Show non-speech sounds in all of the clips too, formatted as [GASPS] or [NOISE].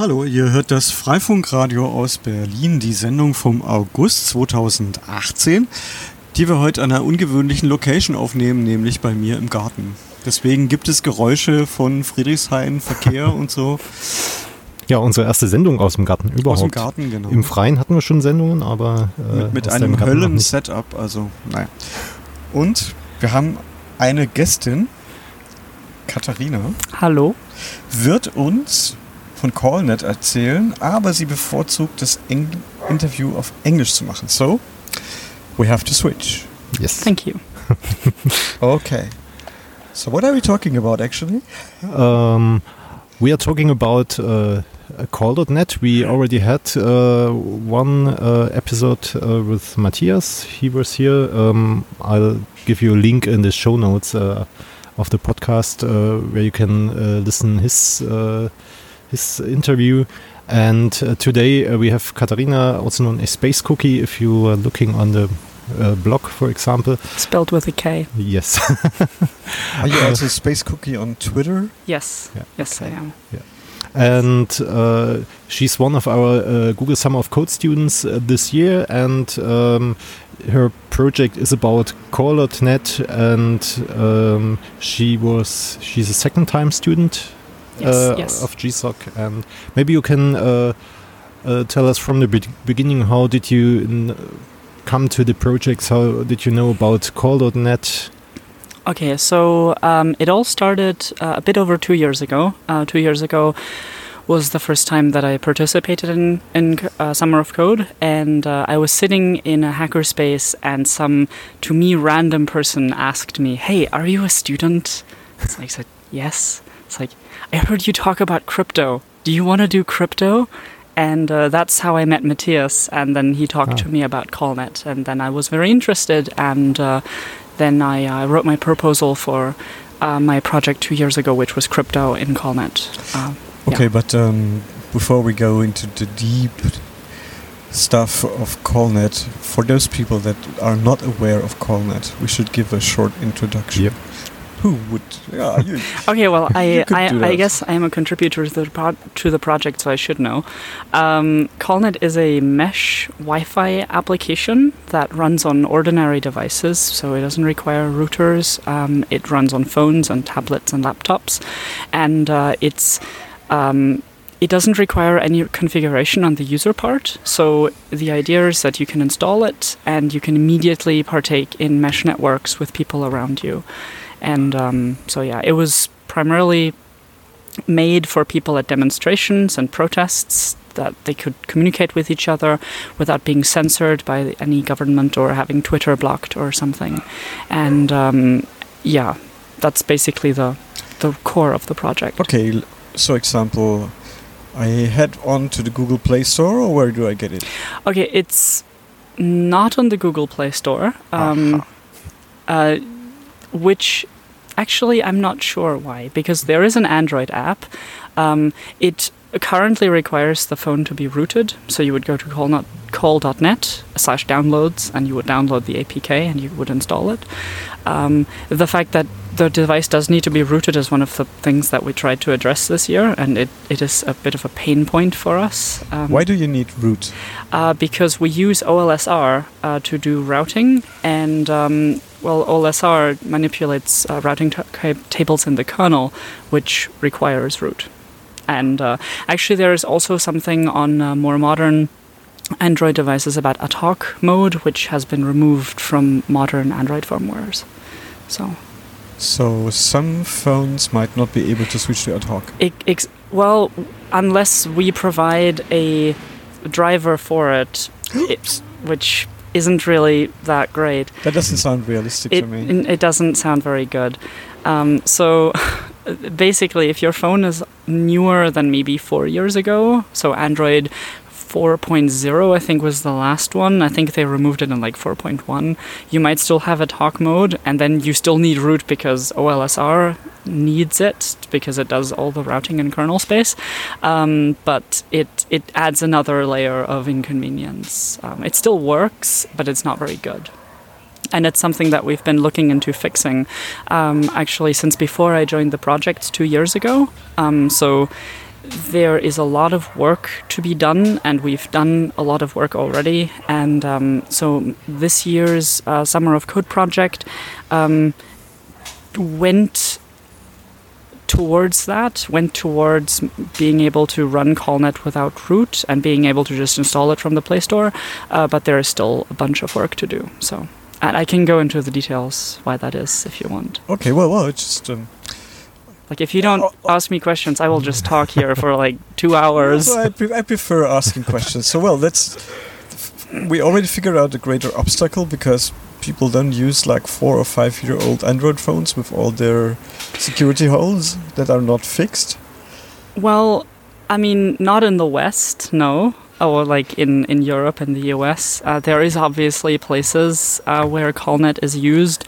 Hallo, ihr hört das Freifunkradio aus Berlin, die Sendung vom August 2018, die wir heute an einer ungewöhnlichen Location aufnehmen, nämlich bei mir im Garten. Deswegen gibt es Geräusche von Friedrichshain, Verkehr und so. Ja, unsere erste Sendung aus dem Garten überhaupt. Aus dem Garten, genau. Im Freien hatten wir schon Sendungen, aber äh, mit, mit einem Höllen-Setup, also naja. Und wir haben eine Gästin, Katharina. Hallo. Wird uns von CallNet erzählen, aber sie bevorzugt das Eng Interview auf Englisch zu machen. So, we have to switch. Yes. Thank you. [LAUGHS] okay. So, what are we talking about actually? Um, we are talking about uh, call.net. We already had uh, one uh, episode uh, with Matthias. He was here. Um, I'll give you a link in the show notes uh, of the podcast uh, where you can listen his his interview. And today we have Katarina, also known as spacekookie. If you are looking on the uh, blog, for example. Spelled with a K. Yes. Are you also [LAUGHS] spacekookie on Twitter? Yes. Yeah. Yes, okay. I am. Yeah and uh, she's one of our uh, Google Summer of Code students uh, this year, and um, her project is about qaul.net, and um, she was she's a second time student yes, uh, yes. of GSOC, and maybe you can uh, uh, tell us from the be beginning how did you come to the projects? How did you know about qaul.net? Okay, so um, it all started uh, a bit over two years ago. Uh, two years ago was the first time that I participated in in uh, Summer of Code, and uh, I was sitting in a hackerspace, and some to me random person asked me, "Hey, are you a student?" I said, "Yes." It's like I heard you talk about crypto. Do you want to do crypto? and uh, that's how I met Matthias. And then he talked oh. to me about qaul.net, and then I was very interested, and uh, then I uh, wrote my proposal for uh, my project two years ago, which was crypto in qaul.net. Uh, okay, yeah. but um, before we go into the deep stuff of qaul.net, for those people that are not aware of qaul.net, we should give a short introduction. Yep who would? Yeah, you, [LAUGHS] okay, well, [LAUGHS] I I, I, guess I am a contributor to the pro- to the project, so I should know. Um, qaul.net is a mesh Wi-Fi application that runs on ordinary devices, so it doesn't require routers. Um, it runs on phones and tablets and laptops, and uh, it's um, it doesn't require any configuration on the user part. So the idea is that you can install it and you can immediately partake in mesh networks with people around you. And um, so, yeah, it was primarily made for people at demonstrations and protests that they could communicate with each other without being censored by any government or having Twitter blocked or something. And um, yeah, that's basically the the core of the project. Okay, so example, I head on to the Google Play Store, or where do I get it? Okay, it's not on the Google Play Store. Um, uh, which actually I'm not sure why, because there is an Android app. Um, it currently requires the phone to be rooted, so you would go to call qaul.net slash downloads and you would download the APK and you would install it. Um, the fact that the device does need to be rooted is one of the things that we tried to address this year, and it, it is a bit of a pain point for us. Um, Why do you need root? Uh, because we use OLSR uh, to do routing, and um, well, OLSR manipulates uh, routing tables in the kernel, which requires root. And uh, actually, there is also something on uh, more modern Android devices about ad hoc mode, which has been removed from modern Android firmwares. So. So some phones might not be able to switch to ad hoc. It, well, unless we provide a driver for it, [GASPS] it which isn't really that great. That doesn't sound realistic it, to me. It doesn't sound very good. Um, so [LAUGHS] basically, if your phone is newer than maybe four years ago, so Android 4.0, I think, was the last one. I think they removed it in like 4.1. You might still have ad hoc mode, and then you still need root because OLSR needs it because it does all the routing in kernel space. Um, but it it adds another layer of inconvenience. Um, it still works, but it's not very good and it's something that we've been looking into fixing um, actually since before I joined the project two years ago. Um, so there is a lot of work to be done, and we've done a lot of work already. And um, so this year's uh, Summer of Code project um, went towards that, went towards being able to run qaul.net without root and being able to just install it from the Play Store. Uh, but there is still a bunch of work to do. So, and I can go into the details why that is if you want. Okay, well, well, it's just. Um like if you don't uh, uh, ask me questions, I will just talk here for like two hours. [LAUGHS] Well, I, pre- I, prefer asking questions. So well, let's. We already figured out the greater obstacle because people don't use like four or five year old Android phones with all their security holes that are not fixed. Well, I mean, not in the West, no or like in, in Europe and the US, uh, there is obviously places uh, where qaul.net is used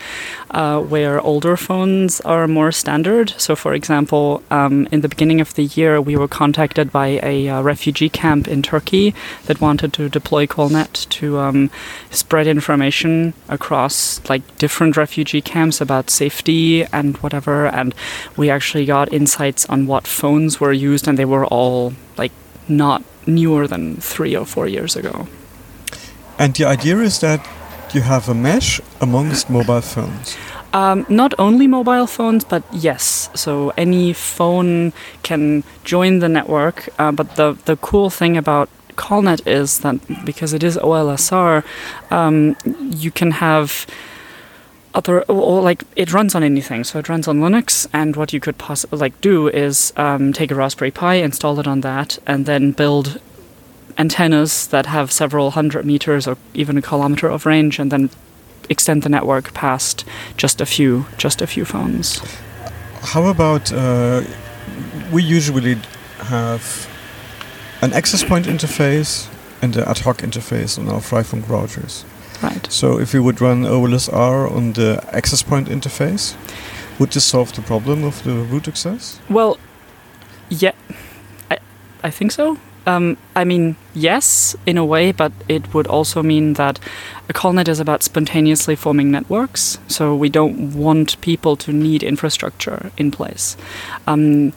uh, where older phones are more standard. So, for example, um, in the beginning of the year, we were contacted by a uh, refugee camp in Turkey that wanted to deploy qaul.net to um, spread information across like different refugee camps about safety and whatever. And we actually got insights on what phones were used, and they were all not newer than three or four years ago. And the idea is that you have a mesh amongst mobile phones. Um, not only mobile phones, but yes. So any phone can join the network. Uh, but the the cool thing about qaul.net is that because it is OLSR, um, you can have other or like it runs on anything. So it runs on linux and what you could possibly like do is um, take a raspberry pi install it on that and then build antennas that have several hundred meters or even a kilometer of range and then extend the network past just a few just a few phones. How about uh, we usually have an access point interface and an ad hoc interface on our Freifunk routers Right. So if you would run OLSR on the access point interface, would this solve the problem of the root access? Well, yeah, I, I think so. Um, I mean, yes, in a way, but it would also mean that a qaul.net is about spontaneously forming networks. So we don't want people to need infrastructure in place. Um,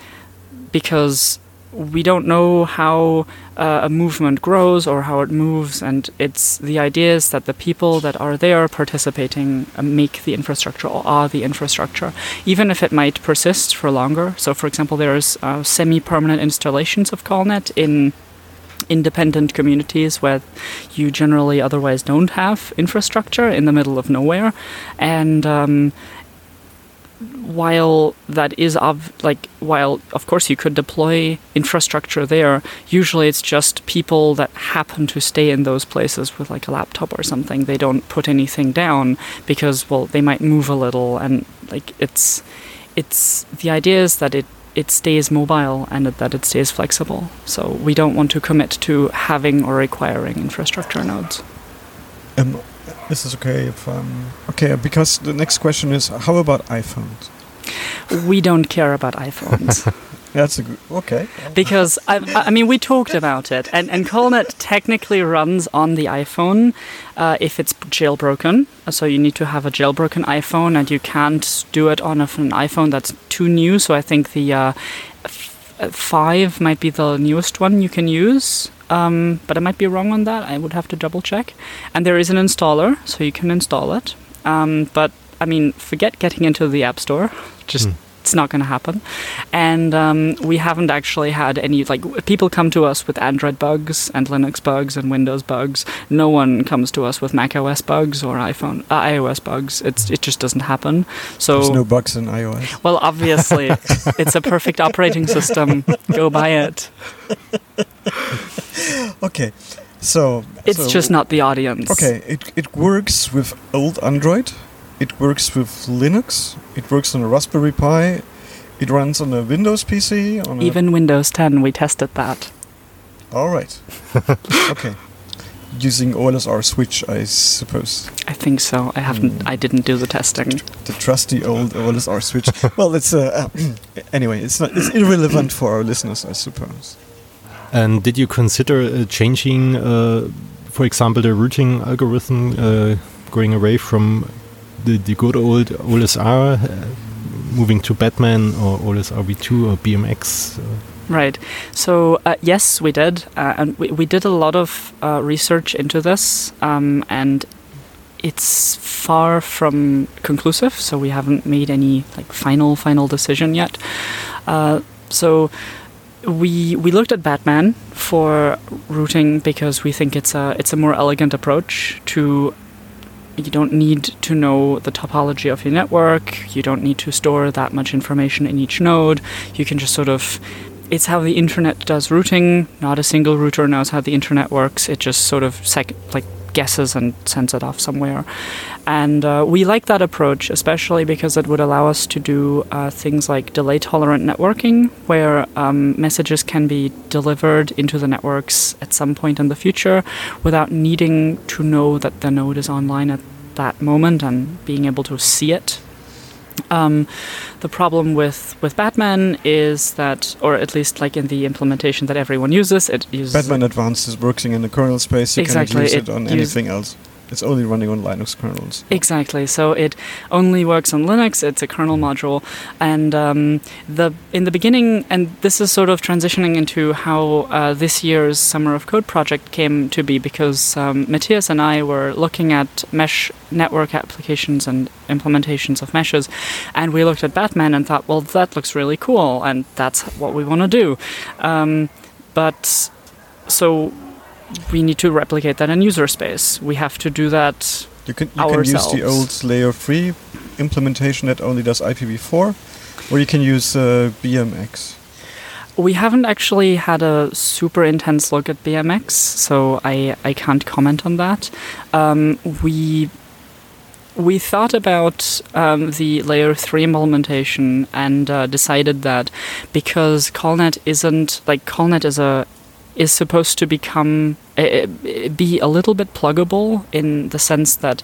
because we don't know how uh, a movement grows or how it moves, and it's the idea is that the people that are there participating uh, make the infrastructure or are the infrastructure, even if it might persist for longer. So, for example, there's uh, semi-permanent installations of qaul.net in independent communities where you generally otherwise don't have infrastructure in the middle of nowhere, and um, while that is of like while of course you could deploy infrastructure there usually it's just people that happen to stay in those places with like a laptop or something. They don't put anything down because well they might move a little and like it's it's the idea is that it it stays mobile and that it stays flexible. So we don't want to commit to having or requiring infrastructure nodes. Um, this is okay if um okay because the next question is how about iPhones? We don't care about iPhones. [LAUGHS] That's a good, okay. Because I, I, mean, we talked about it, and and qaul.net technically runs on the iPhone uh, if it's jailbroken. So you need to have a jailbroken iPhone, and you can't do it on an iPhone that's too new. So I think the uh, five might be the newest one you can use. Um, but I might be wrong on that. I would have to double check. And there is an installer, so you can install it. Um, but I mean, forget getting into the App Store. Just mm it's not going to happen. And um, we haven't actually had any like people come to us with Android bugs and Linux bugs and Windows bugs. No one comes to us with Mac OS bugs or iPhone uh, iOS bugs. It's it just doesn't happen. So there's no bugs in iOS. Well, obviously, [LAUGHS] it's a perfect operating system. Go buy it. okay. So it's so, just not the audience. Okay, it it works with old Android it works with Linux. It works on a Raspberry Pi. It runs on a Windows PC. On Even Windows 10, we tested that. All right. [LAUGHS] okay. Using OLSR switch, I suppose. I think so. I haven't. Mm. I didn't do the testing. The trusty old OLSR switch. well, it's uh, uh, [CLEARS THROAT] anyway. It's not. It's irrelevant for our listeners, I suppose. And did you consider uh, changing, uh, for example, the routing algorithm, uh, going away from the, the good old OLSR, uh, moving to Batman or OLSR v2 or BMX? Uh. Right. So uh, yes, we did, uh, and we, we did a lot of uh, research into this, um, and it's far from conclusive. So we haven't made any like final final decision yet. Uh, so we we looked at Batman for routing because we think it's a it's a more elegant approach to you don't need to know the topology of your network. You don't need to store that much information in each node. You can just sort of it's how the internet does routing. Not a single router knows how the internet works. It just sort of sec- like guesses and sends it off somewhere. And uh, we like that approach, especially because it would allow us to do uh, things like delay tolerant networking, where um, messages can be delivered into the networks at some point in the future without needing to know that the node is online at that moment and being able to see it um, the problem with, with Batman is that, or at least like in the implementation that everyone uses, it uses Batman Advanced is working in the kernel space. You exactly, cannot use it, it on anything else. It's only running on Linux kernels. Exactly. So it only works on Linux. It's a kernel module, and um, the in the beginning, and this is sort of transitioning into how uh, this year's Summer of Code project came to be because um, Matthias and I were looking at mesh network applications and implementations of meshes, and we looked at Batman and thought, well, that looks really cool, and that's what we want to do. Um, but so we need to replicate that in user space. We have to do that you can, you ourselves. can use the old layer 3 implementation that only does IPv4, or you can use uh, BMX. We haven't actually had a super intense look at BMX, so I, I can't comment on that. Um, we we thought about um, the layer 3 implementation and uh, decided that because qaul.net isn't like qaul.net is a is supposed to become uh, be a little bit pluggable in the sense that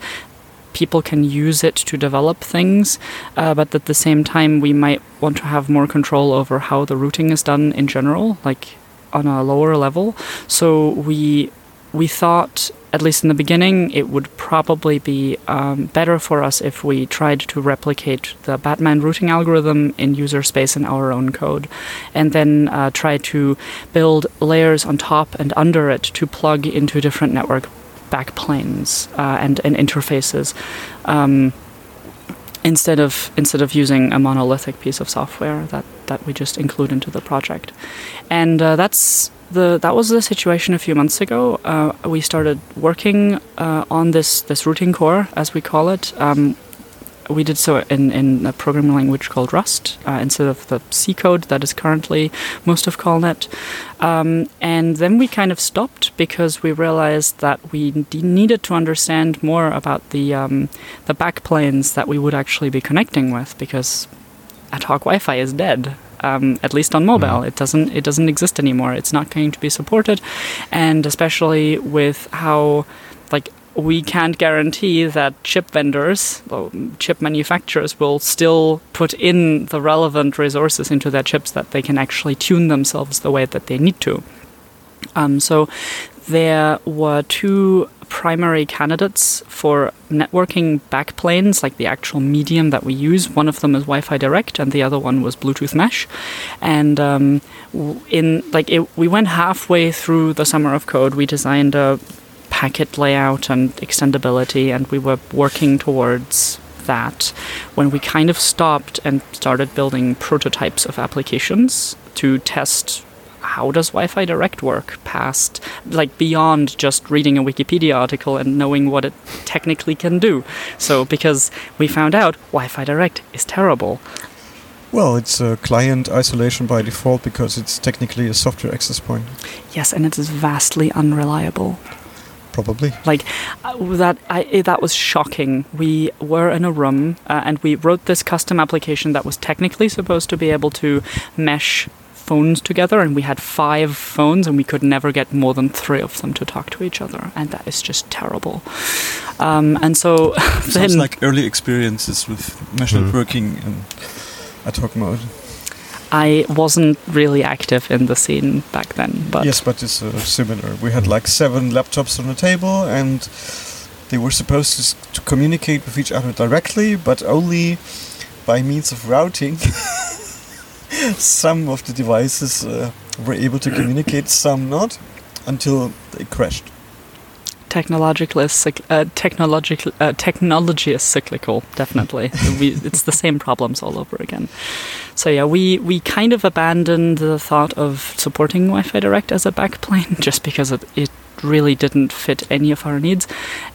people can use it to develop things, uh, but at the same time, we might want to have more control over how the routing is done in general, like on a lower level. So we we thought, at least in the beginning, it would probably be um, better for us if we tried to replicate the Batman routing algorithm in user space in our own code, and then uh, try to build layers on top and under it to plug into different network backplanes uh, and, and interfaces. Um, instead of instead of using a monolithic piece of software that, that we just include into the project, and uh, that's the that was the situation a few months ago. Uh, we started working uh, on this this routing core, as we call it. Um, we did so in, in a programming language called Rust uh, instead of the C code that is currently most of qaul.net. Um, and then we kind of stopped because we realized that we needed to understand more about the um, the backplanes that we would actually be connecting with because ad hoc Wi-Fi is dead um, at least on mobile. Mm. It doesn't it doesn't exist anymore. It's not going to be supported, and especially with how we can't guarantee that chip vendors, chip manufacturers, will still put in the relevant resources into their chips that they can actually tune themselves the way that they need to. Um, so there were two primary candidates for networking backplanes, like the actual medium that we use. One of them is Wi-Fi Direct, and the other one was Bluetooth Mesh. And um, in like it, we went halfway through the summer of code. We designed a packet layout and extendability, and we were working towards that when we kind of stopped and started building prototypes of applications to test how does Wi-Fi Direct work past like beyond just reading a Wikipedia article and knowing what it technically can do. So because we found out Wi-Fi Direct is terrible. Well, it's a client isolation by default because it's technically a software access point. Yes, and it is vastly unreliable. Probably. Like uh, that, I, that was shocking. We were in a room uh, and we wrote this custom application that was technically supposed to be able to mesh phones together, and we had five phones, and we could never get more than three of them to talk to each other, and that is just terrible. Um, and so [LAUGHS] sounds then, like early experiences with mesh mm. networking and ad hoc mode. I wasn't really active in the scene back then, but yes, but it's uh, similar. We had like seven laptops on the table, and they were supposed to, to communicate with each other directly, but only by means of routing. [LAUGHS] some of the devices uh, were able to communicate, some not, until they crashed. Technological is uh, technological uh, technology is cyclical. Definitely, [LAUGHS] we, it's the same problems all over again. So yeah, we we kind of abandoned the thought of supporting Wi-Fi Direct as a backplane [LAUGHS] just because it, it really didn't fit any of our needs,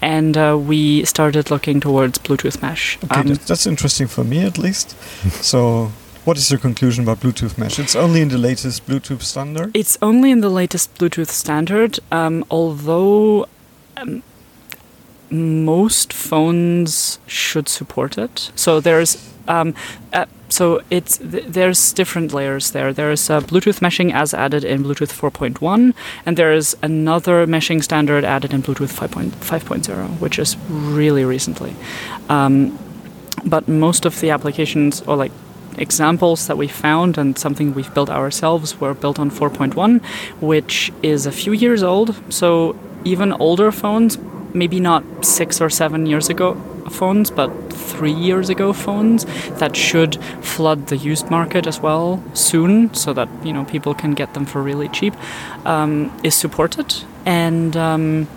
and uh, we started looking towards Bluetooth mesh. Okay, um, that's interesting for me at least. [LAUGHS] so what is your conclusion about Bluetooth Mesh? It's only in the latest Bluetooth standard? It's only in the latest Bluetooth standard, um, although um, most phones should support it. So there's um, uh, so it's th there's different layers there. There's uh, Bluetooth meshing as added in Bluetooth 4.1, and there is another meshing standard added in Bluetooth 5.0, which is really recently. Um, but most of the applications, or like examples that we found and something we've built ourselves, were built on 4.1, which is a few years old. So even older phones, maybe not six or seven years ago phones, but three years ago phones that should flood the used market as well soon, so that you know people can get them for really cheap, um, is supported. And um,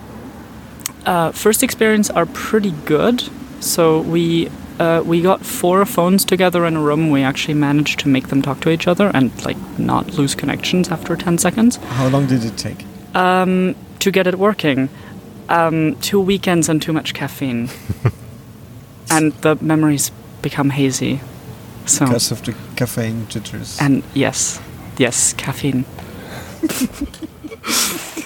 uh, first experience are pretty good. So we uh, we got four phones together in a room. We actually managed to make them talk to each other and like not lose connections after ten seconds. How long did it take? Um, to get it working. Um, two weekends and too much caffeine. [LAUGHS] and the memories become hazy. So because of the caffeine jitters. And yes, yes, caffeine. [LAUGHS]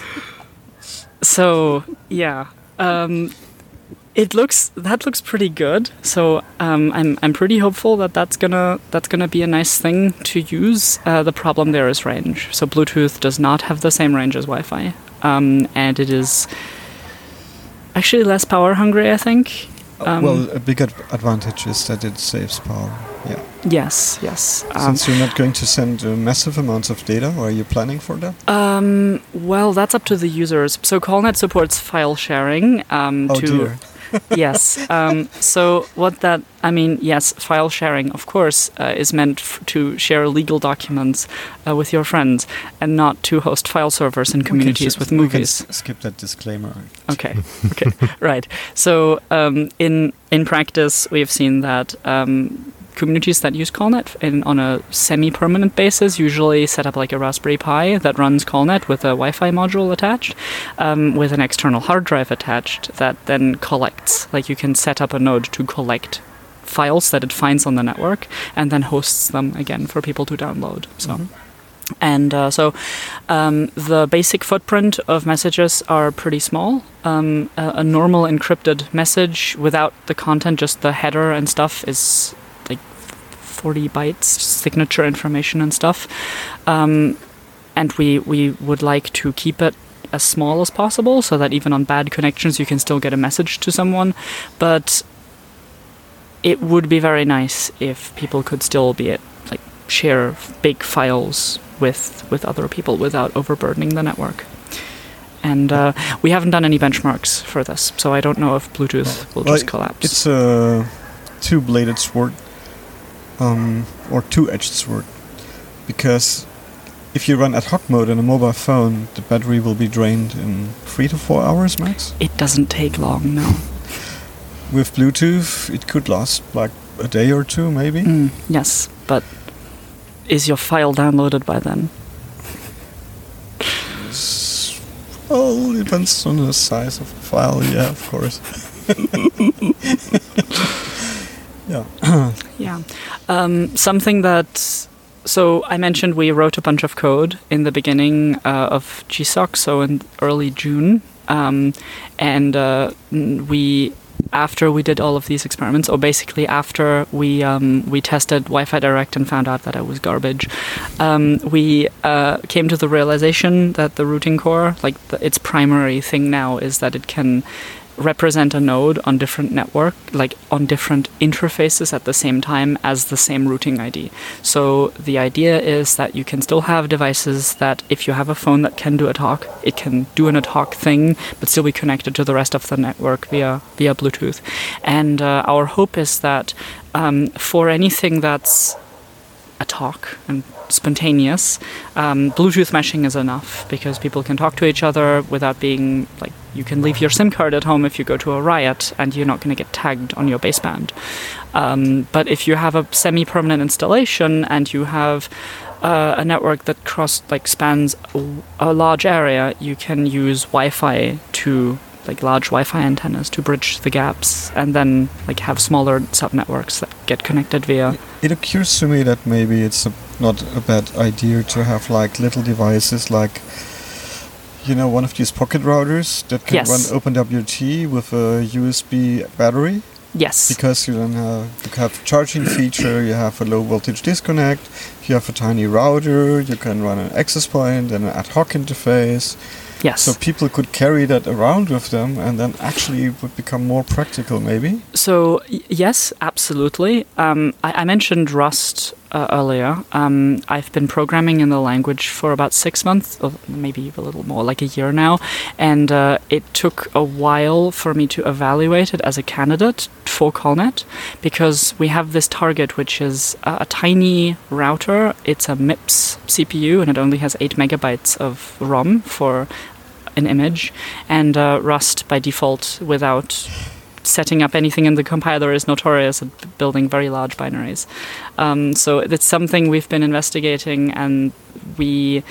so yeah, um, it looks that looks pretty good. So um, I'm I'm pretty hopeful that that's gonna that's gonna be a nice thing to use. Uh, the problem there is range. So Bluetooth does not have the same range as Wi-Fi um, and it is actually less power hungry, I think. Uh, um, well, a big ad advantage is that it saves power. Yeah. Yes. Yes. Since um, you're not going to send uh, massive amounts of data, or are you planning for that? Um, well, that's up to the users. So qaul.net supports file sharing. Um, oh to dear yes. Um, so what that I mean, yes, file sharing, of course, uh, is meant to share legal documents uh, with your friends, and not to host file servers in communities with movies. skip that disclaimer. Okay. Okay. [LAUGHS] right. So um, in in practice, we have seen that. Um, communities that use qaul.net in, on a semi-permanent basis usually set up like a Raspberry Pi that runs qaul.net with a Wi-Fi module attached, um, with an external hard drive attached that then collects. Like you can set up a node to collect files that it finds on the network and then hosts them again for people to download. So. Mm-hmm. And uh, so um, the basic footprint of messages are pretty small. Um, a, a, normal encrypted message without the content, just the header and stuff, is 40 bytes signature information and stuff. Um, and we, we would like to keep it as small as possible so that even on bad connections you can still get a message to someone. But it would be very nice if people could still be it, like share big files with with other people without overburdening the network. And uh, we haven't done any benchmarks for this, so I don't know if Bluetooth will well, just collapse. It's a two-bladed sword um, or two-edged sword because if you run ad hoc mode on a mobile phone, the battery will be drained in three to four hours max. It doesn't take long, no. With Bluetooth, it could last like a day or two, maybe. Mm, yes, but is your file downloaded by then? [LAUGHS] Well, depends on the size of the file. Yeah, of course. [LAUGHS] yeah. Yeah. Um, something that so I mentioned we wrote a bunch of code in the beginning uh, of GSOC, so in early June, um, and uh, we after we did all of these experiments, or basically after we um, we tested Wi-Fi Direct and found out that it was garbage, um, we uh, came to the realization that the routing core, like the, its primary thing now, is that it can represent a node on different network, like on different interfaces at the same time as the same routing ID. So the idea is that you can still have devices that if you have a phone that can do ad hoc, it can do ad hoc thing, but still be connected to the rest of the network via via Bluetooth. And uh, our hope is that um, for anything that's ad hoc and spontaneous. Um, Bluetooth meshing is enough because people can talk to each other without being like you can leave your SIM card at home if you go to a riot and you're not going to get tagged on your baseband. Um, but if you have a semi-permanent installation and you have uh, a network that cross like spans a, a large area, you can use Wi-Fi to like large Wi-Fi antennas to bridge the gaps, and then like have smaller subnetworks that get connected via. It occurs to me that maybe it's a, not a bad idea to have like little devices like. You know, one of these pocket routers that can yes. run OpenWRT with a USB battery. Yes. Because you then have, you have charging feature, you have a low voltage disconnect, you have a tiny router, you can run an access point and an ad hoc interface. Yes. So people could carry that around with them and then actually it would become more practical, maybe? So, yes, absolutely. Um, I, I, mentioned Rust uh, earlier. Um, I've been programming in the language for about six months, or maybe a little more, like a year now. And uh, it took a while for me to evaluate it as a candidate for qaul.net because we have this target, which is a, a tiny router. It's a MIPS CPU and it only has 8 megabytes of ROM for an image, and uh, Rust by default without setting up anything in the compiler is notorious at building very large binaries. Um, so it's something we've been investigating, and we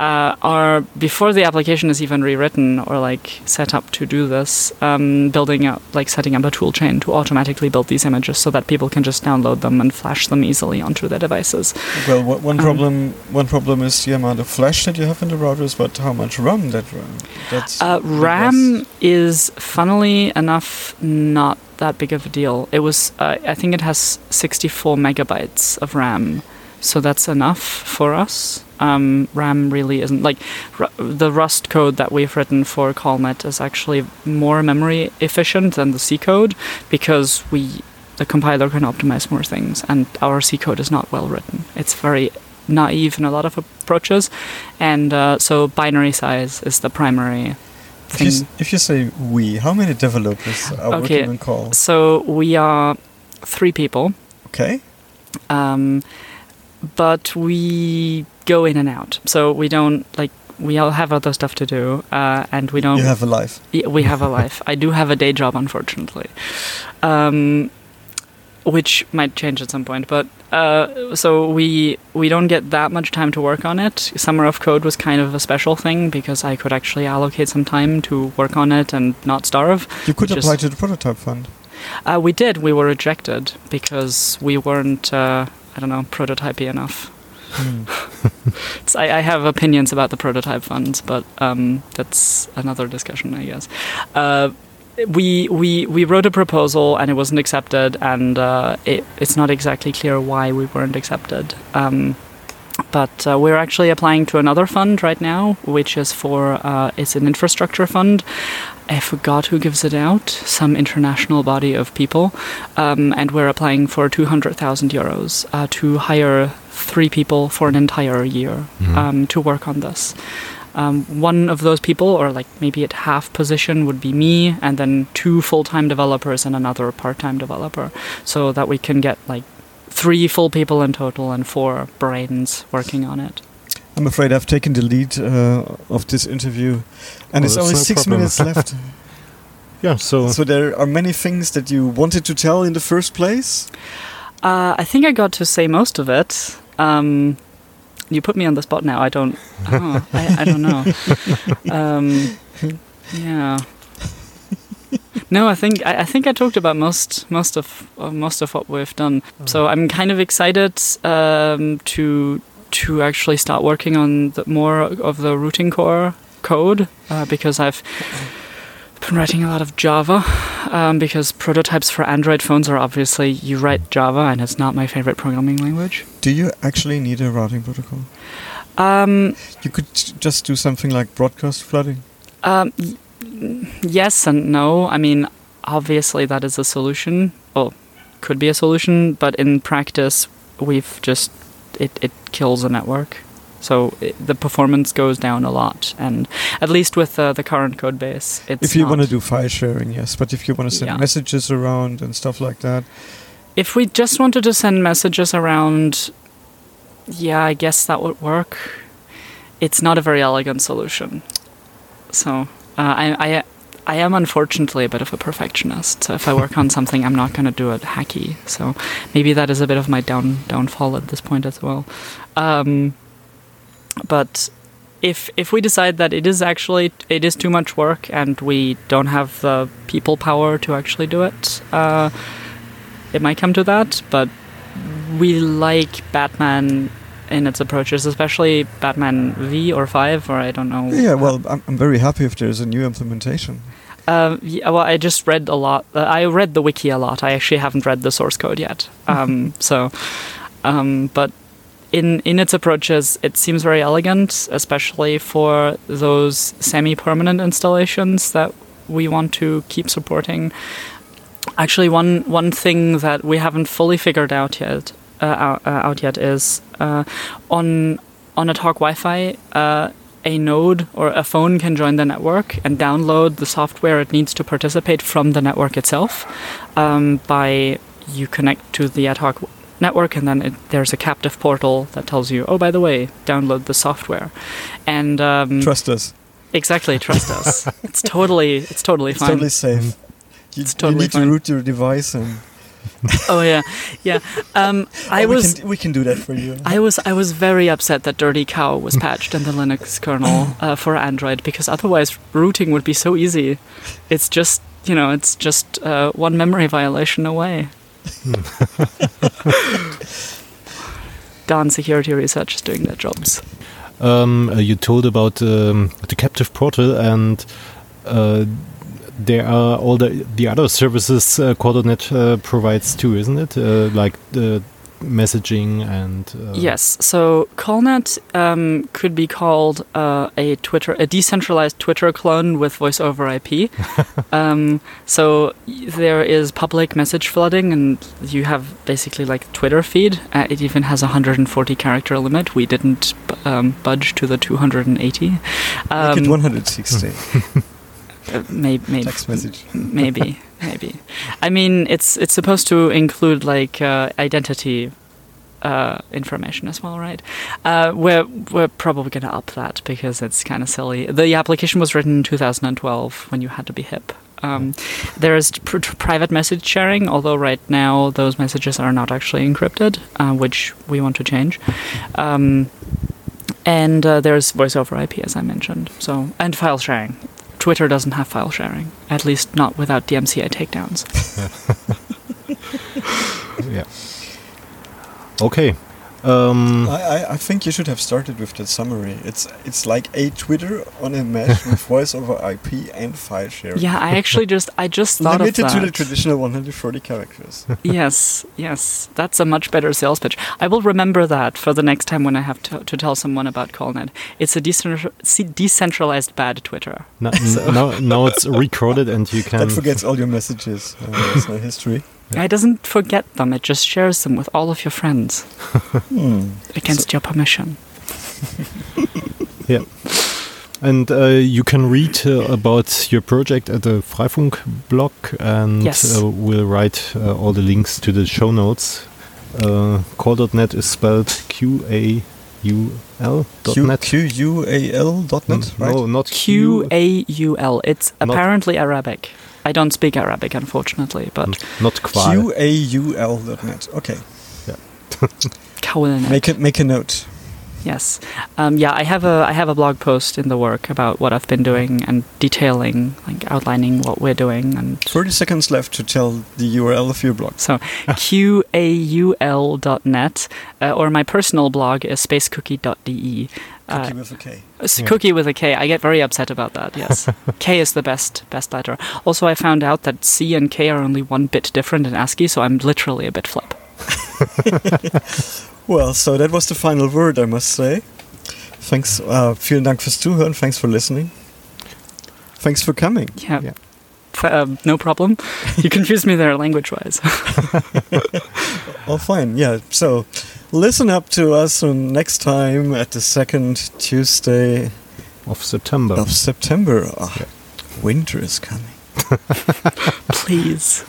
uh, are before the application is even rewritten or like set up to do this, um, building up like setting up a tool chain to automatically build these images so that people can just download them and flash them easily onto their devices. Well, one um, problem one problem is the amount of flash that you have in the routers, but how much RAM that RAM? That's uh, RAM is funnily enough not that big of a deal. It was uh, I think it has 64 megabytes of RAM, so that's enough for us um, RAM really isn't like the Rust code that we've written for qaul.net is actually more memory efficient than the C code because we the compiler can optimize more things, and our C code is not well written. It's very naive in a lot of approaches, and uh, so binary size is the primary. If you, if you, say we, how many developers are okay, working on qaul? So we are three people. Okay. Um, but we go in and out. So we don't like we all have other stuff to do, uh, and we don't. You have a life. Yeah, we have a life. [LAUGHS] I do have a day job, unfortunately, um, which might change at some point. But uh, so we we don't get that much time to work on it. Summer of Code was kind of a special thing because I could actually allocate some time to work on it and not starve. You could apply to the prototype fund. Uh, we did. We were rejected because we weren't. Uh, I don't know, prototypey enough. [LAUGHS] Mm. I, I, have opinions about the prototype funds, but um, that's another discussion, I guess. We we we wrote a proposal and it wasn't accepted, and uh, it, it's not exactly clear why we weren't accepted. Um, but uh, we're actually applying to another fund right now, which is for uh, it's an infrastructure fund. I forgot who gives it out, some international body of people, um, and we're applying for 200,000 euros uh, to hire three people for an entire year mm-hmm. um, to work on this. Um, one of those people, or like maybe at half position, would be me, and then two full time developers and another part time developer, so that we can get like three full people in total and four brains working on it. I'm afraid I've taken the lead uh, of this interview, and well, only no six problem. minutes left. [LAUGHS] yeah, so so there are many things that you wanted to tell in the first place. Uh, I think I got to say most of it. Um, you put me on the spot now. I don't. Oh, I, I, don't know. [LAUGHS] Um, yeah. No, I think I, I, think I talked about most most of uh, most of what we've done. So I'm kind of excited um, to to actually start working on the, more of the routing core code uh, because I've been writing a lot of Java um, because prototypes for Android phones are obviously you write Java and it's not my favorite programming language. Do you actually need a routing protocol? Um, you could just do something like broadcast flooding. Um, yes and no. I mean, obviously that is a solution. Well, could be a solution, but in practice, we've just it, it kills a network. So it, the performance goes down a lot, and at least with uh, the current code base, it's. If you want to do file sharing, yes, but if you want to send yeah. messages around and stuff like that. If we just wanted to send messages around, yeah, I guess that would work. It's not a very elegant solution. So uh, I, I, I am unfortunately a bit of a perfectionist. So if I work on [LAUGHS] something, I'm not going to do it hacky. So maybe that is a bit of my down downfall at this point as well. Um, but if if we decide that it is actually it is too much work and we don't have the people power to actually do it, uh, it might come to that. But we like Batman in its approaches, especially Batman V or Five, or I don't know. Yeah, well, I'm, I'm very happy if there's a new implementation. Uh, yeah, well, I just read a lot. Uh, I read the wiki a lot. I actually haven't read the source code yet. [LAUGHS] Um, so, um, but in in its approaches, it seems very elegant, especially for those semi-permanent installations that we want to keep supporting. Actually, one one thing that we haven't fully figured out yet uh, out, uh, out, yet is uh, on on ad hoc Wi-Fi. Uh, a node or a phone can join the network and download the software it needs to participate from the network itself um, by you connect to the ad hoc network, and then it, there's a captive portal that tells you, oh, by the way, download the software, and um, trust us. Exactly, trust us. [LAUGHS] It's totally, it's totally it's fine. Totally safe. You, it's totally you need fine. to root your device and. [LAUGHS] oh yeah, yeah. Um, [LAUGHS] I oh, was. We can, we can, do that for you. I was. I was very upset that Dirty Cow was patched in the Linux kernel uh, for Android because otherwise rooting would be so easy. It's just you know, it's just uh, one memory violation away. [LAUGHS] Darn security research is doing their jobs. Um, uh, you told about um, the captive portal and uh, there are all the the other services uh, uh, provides too, isn't it? Uh, like the messaging and uh yes so qaul.net um, could be called uh, a twitter a decentralized twitter clone with voice over ip [LAUGHS] um, so there is public message flooding and you have basically like twitter feed. Uh, it even has a 140 character limit. We didn't um, budge to the 280 um, Make it 160 [LAUGHS] uh, maybe, maybe text message. maybe maybe. I mean, it's it's supposed to include like uh, identity uh, information as well, right? Uh, we're we're probably going to up that because it's kind of silly. The application was written in 2012 when you had to be hip. Um, there is pr private message sharing, although right now those messages are not actually encrypted, uh, which we want to change. Um, and uh, there's voice over IP, as I mentioned. So and file sharing. Twitter doesn't have file sharing, at least not without DMCA takedowns. [LAUGHS] yeah. Okay. Um, I, I think you should have started with that summary. It's it's like a Twitter on a mesh [LAUGHS] with voice over IP and file sharing. Yeah, I actually just I just thought limited of that. to the traditional 140 characters. [LAUGHS] yes, yes, that's a much better sales pitch. I will remember that for the next time when I have to, to tell someone about qaul.net. It's a decentralized bad Twitter. No, [LAUGHS] so. now, now it's recorded and you can. That forgets all your messages. Uh, there's no history. Yeah. It doesn't forget them, it just shares them with all of your friends [LAUGHS] hmm. against so your permission. [LAUGHS] yeah. And uh, you can read uh, about your project at the Freifunk blog, and yes. uh, we'll write uh, all the links to the show notes. Uh, qaul.net is spelled Q A U L dot net. Q U A L dot net. Mm, right? No, not Q A U L. It's apparently Arabic. I don't speak Arabic, unfortunately, but not quite. Q A U L dot net. Okay. Yeah. make it. Make a note. Yes, um, yeah. I have a I have a blog post in the work about what I've been doing and detailing, like outlining what we're doing. And thirty seconds left to tell the URL of your blog. So [LAUGHS] qaul dot net, uh, or my personal blog is spacekookie.de. Cookie uh, with a K. Yeah. Cookie with a K. I get very upset about that. Yes, [LAUGHS] K is the best best letter. Also, I found out that C and K are only one bit different in ASCII, so I'm literally a bit flip. [LAUGHS] well, so that was the final word, I must say. Thanks. Uh, vielen Dank fürs Zuhören. Thanks for listening. Thanks for coming. Yeah. yeah. Uh, no problem. You [LAUGHS] confused me there language wise. oh, [LAUGHS] fine. Yeah. So listen up to us next time at the second Tuesday of September. Of September. Oh, yeah. Winter is coming. [LAUGHS] Please.